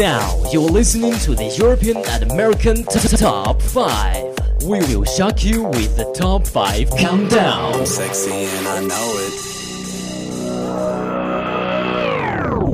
Now you're listening to the European and American t- t- Top 5. We will shock you with the Top 5 Countdown. Sexy and I know it.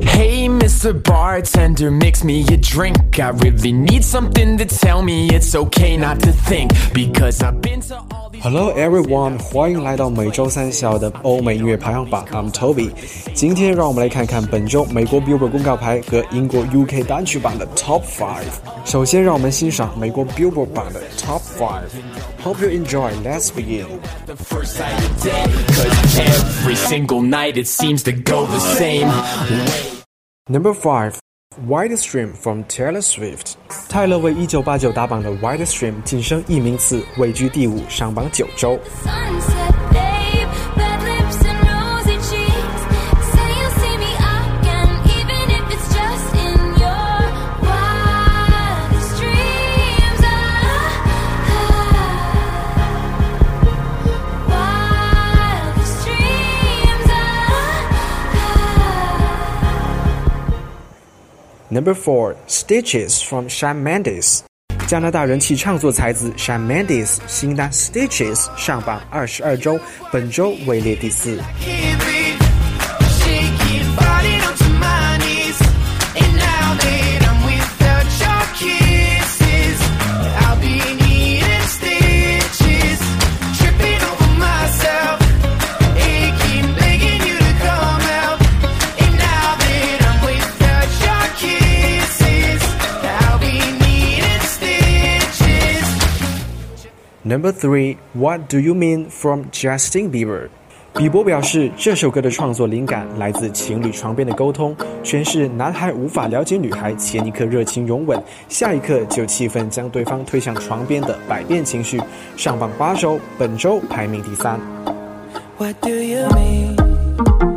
Hey, Mr. Bartender, mix me a drink. I really need something to tell me it's okay not to think. Because I've been to all these. Hello everyone，欢迎来到每周三下午的欧美音乐排行榜。I'm Toby。今天让我们来看看本周美国 Billboard 公告牌和英国 UK 单曲榜的 Top Five。首先，让我们欣赏美国 Billboard 榜的 Top Five。Hope you enjoy. Let's begin. the first sight of day. Cause every single night it seems to go the same way. Number five. Wide Stream from Taylor Swift，泰勒为1989打榜的 Wide Stream 晋升一名次，位居第五，上榜九周。Number four, Stitches from Shawn Mendes。加拿大人气唱作才子 Shawn Mendes 新单 Stitches 上榜二十二周，本周位列第四。Number three, What Do You Mean from Justin Bieber。比伯表示，这首歌的创作灵感来自情侣床边的沟通，诠释男孩无法了解女孩前一刻热情拥吻，下一刻就气愤将对方推向床边的百变情绪。上榜八周，本周排名第三。What do you mean?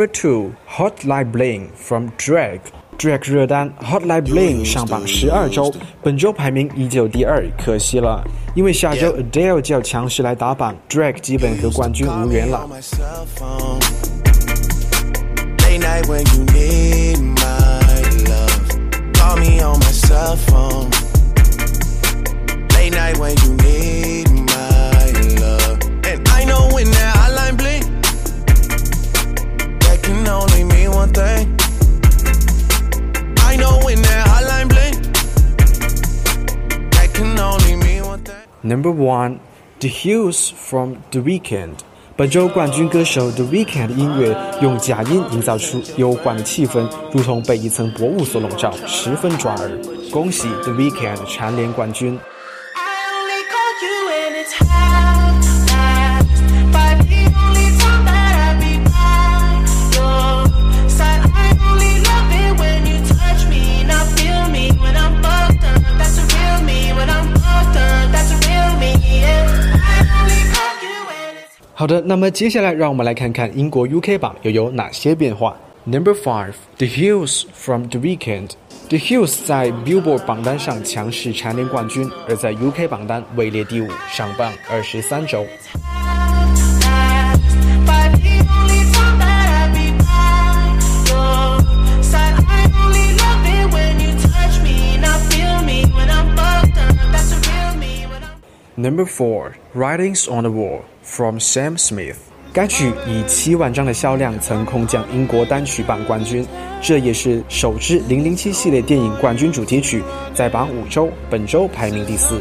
Number two, Hotline Bling from Drake。Drake 热单 Hotline Bling 上榜十二周，本周排名依旧第二，可惜了，因为下周 Adele 就要强势来打榜，Drake 基本和冠军无缘了 Number one, The Hills from The weekend。本周冠军歌手 The weekend 音乐用假音营造出幽幻的气氛，如同被一层薄雾所笼罩，十分抓耳。恭喜 The weekend 蝉联冠军。I only 好的，那么接下来让我们来看看英国 UK 榜又有哪些变化。Number five, The Hills from The Weekend。The Hills 在 Billboard 榜单上强势蝉联冠军，而在 UK 榜单位列第五，上榜二十三周。Number four, Writings on the Wall from Sam Smith。该曲以七万张的销量曾空降英国单曲榜冠军，这也是首支《零零七》系列电影冠军主题曲，在榜五周，本周排名第四。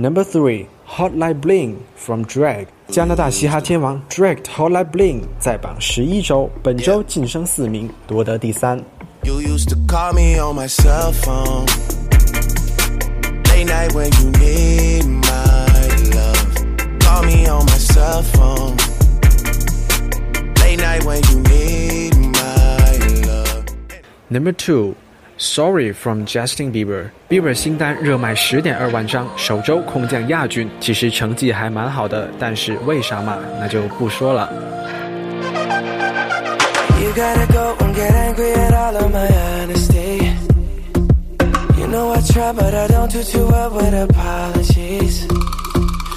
Number three, Hot Like Bling from Drag。加拿大嘻哈天王 Drag Hot Like Bling 在榜十一周，本周晋升四名，夺得第三。 You used to call me on my cell phone. Late night when you need my love. Call me on my cell phone. Late night when you need my love. Number two, Sorry from Justin Bieber。Bieber 新单热卖十点二万张，首周空降亚军，其实成绩还蛮好的，但是为啥嘛，那就不说了。 You gotta go and get angry at all of my honesty. You know I try, but I don't do too well with apologies.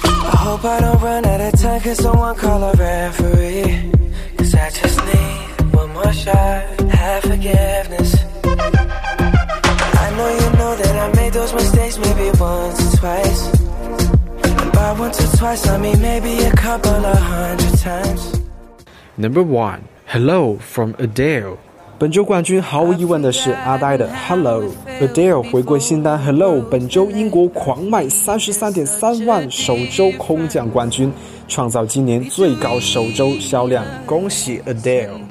I hope I don't run out of time, cause someone call a referee. Cause I just need one more shot, have forgiveness. Know that I made those mistakes maybe once or twice. And by once or twice, I mean maybe a couple of hundred times. Number one, Hello from Adele。本周冠军毫无疑问的是阿呆的 Hello。Adele 回归新单 Hello，本周英国狂卖三十三点三万，首周空降冠军，创造今年最高首周销量，恭喜 Adele。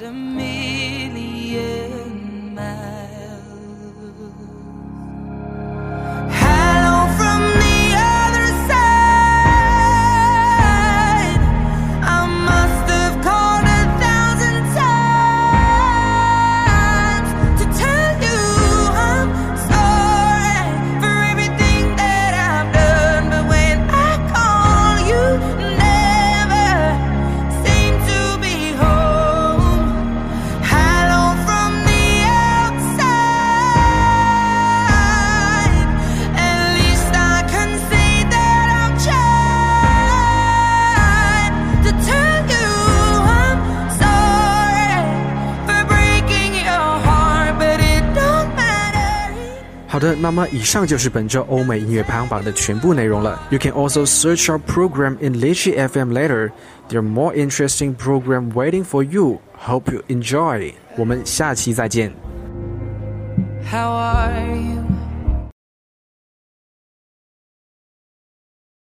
的，那么以上就是本周欧美音乐排行榜的全部内容了。You can also search our program in Lychee FM later. There are more interesting program waiting for you. Hope you enjoy. 我们下期再见。 How are you?